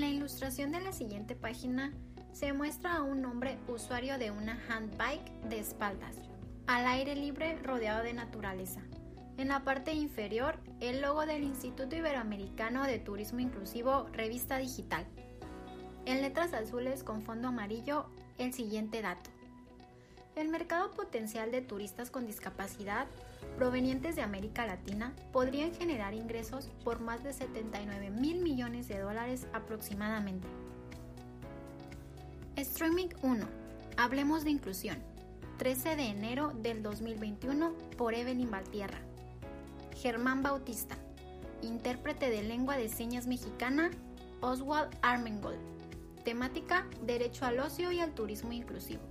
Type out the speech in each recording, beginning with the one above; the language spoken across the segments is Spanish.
En la ilustración de la siguiente página se muestra a un hombre usuario de una handbike de espaldas, al aire libre rodeado de naturaleza. En la parte inferior, el logo del Instituto Iberoamericano de Turismo Inclusivo Revista Digital. En letras azules con fondo amarillo, el siguiente dato. El mercado potencial de turistas con discapacidad provenientes de América Latina podrían generar ingresos por más de 79 mil millones de dólares aproximadamente. Streaming 1. Hablemos de inclusión. 13 de enero del 2021 por Evelyn Valtierra. Germán Bautista. Intérprete de lengua de señas mexicana, Oswald Armengold. Temática, Derecho al ocio y al turismo inclusivo.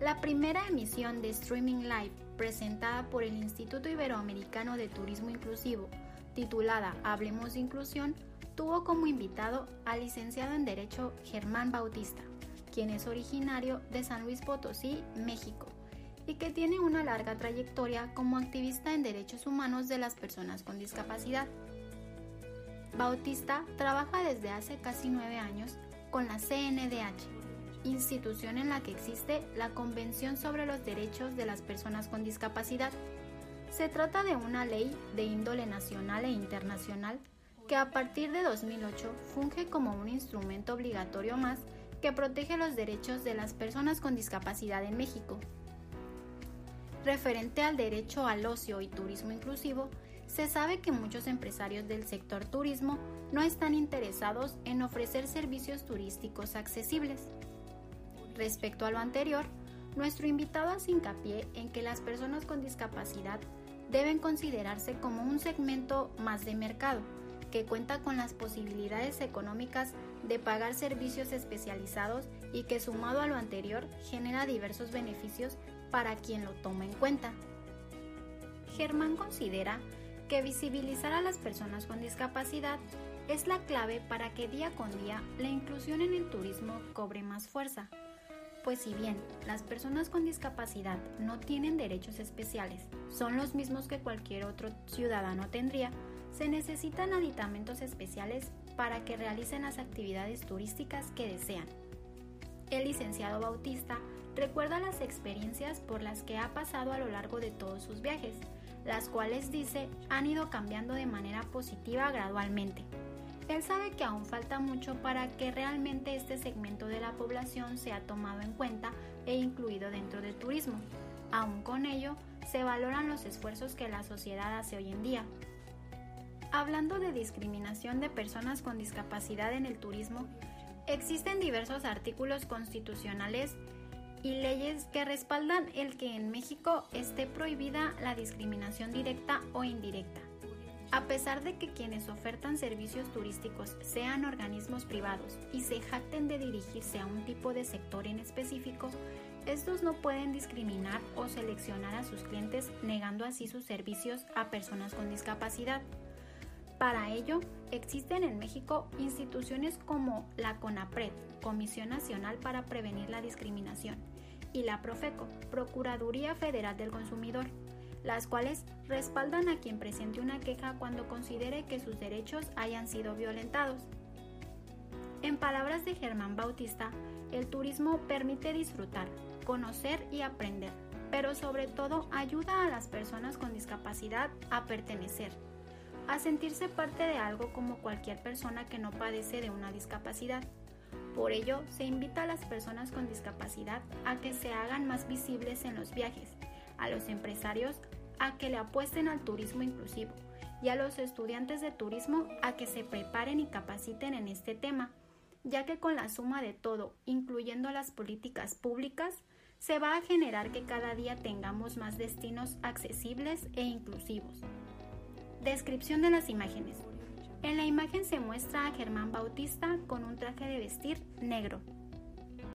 La primera emisión de Streaming Live presentada por el Instituto Iberoamericano de Turismo Inclusivo, titulada Hablemos de Inclusión, tuvo como invitado al licenciado en Derecho Germán Bautista, quien es originario de San Luis Potosí, México, y que tiene una larga trayectoria como activista en derechos humanos de las personas con discapacidad. Bautista trabaja desde hace casi nueve años con la CNDH, institución en la que existe la Convención sobre los Derechos de las Personas con Discapacidad. Se trata de una ley de índole nacional e internacional que a partir de 2008 funge como un instrumento obligatorio más que protege los derechos de las personas con discapacidad en México. Referente al derecho al ocio y turismo inclusivo, se sabe que muchos empresarios del sector turismo no están interesados en ofrecer servicios turísticos accesibles. Respecto a lo anterior, nuestro invitado hace hincapié en que las personas con discapacidad deben considerarse como un segmento más de mercado, que cuenta con las posibilidades económicas de pagar servicios especializados y que sumado a lo anterior genera diversos beneficios para quien lo toma en cuenta. Germán considera que visibilizar a las personas con discapacidad es la clave para que día con día la inclusión en el turismo cobre más fuerza. Pues si bien las personas con discapacidad no tienen derechos especiales, son los mismos que cualquier otro ciudadano tendría, se necesitan aditamentos especiales para que realicen las actividades turísticas que desean. El licenciado Bautista recuerda las experiencias por las que ha pasado a lo largo de todos sus viajes, las cuales dice han ido cambiando de manera positiva gradualmente. Él sabe que aún falta mucho para que realmente este segmento de la población sea tomado en cuenta e incluido dentro del turismo. Aún con ello, se valoran los esfuerzos que la sociedad hace hoy en día, Hablando de discriminación de personas con discapacidad en el turismo, existen diversos artículos constitucionales y leyes que respaldan el que en México esté prohibida la discriminación directa o indirecta. A pesar de que quienes ofertan servicios turísticos sean organismos privados y se jacten de dirigirse a un tipo de sector en específico, estos no pueden discriminar o seleccionar a sus clientes negando así sus servicios a personas con discapacidad. Para ello, existen en México instituciones como la CONAPRED, Comisión Nacional para Prevenir la Discriminación, y la Profeco, Procuraduría Federal del Consumidor, las cuales respaldan a quien presente una queja cuando considere que sus derechos hayan sido violentados. En palabras de Germán Bautista, el turismo permite disfrutar, conocer y aprender, pero sobre todo ayuda a las personas con discapacidad a pertenecer a sentirse parte de algo como cualquier persona que no padece de una discapacidad. Por ello, se invita a las personas con discapacidad a que se hagan más visibles en los viajes, a los empresarios a que le apuesten al turismo inclusivo y a los estudiantes de turismo a que se preparen y capaciten en este tema, ya que con la suma de todo, incluyendo las políticas públicas, se va a generar que cada día tengamos más destinos accesibles e inclusivos. Descripción de las imágenes. En la imagen se muestra a Germán Bautista con un traje de vestir negro,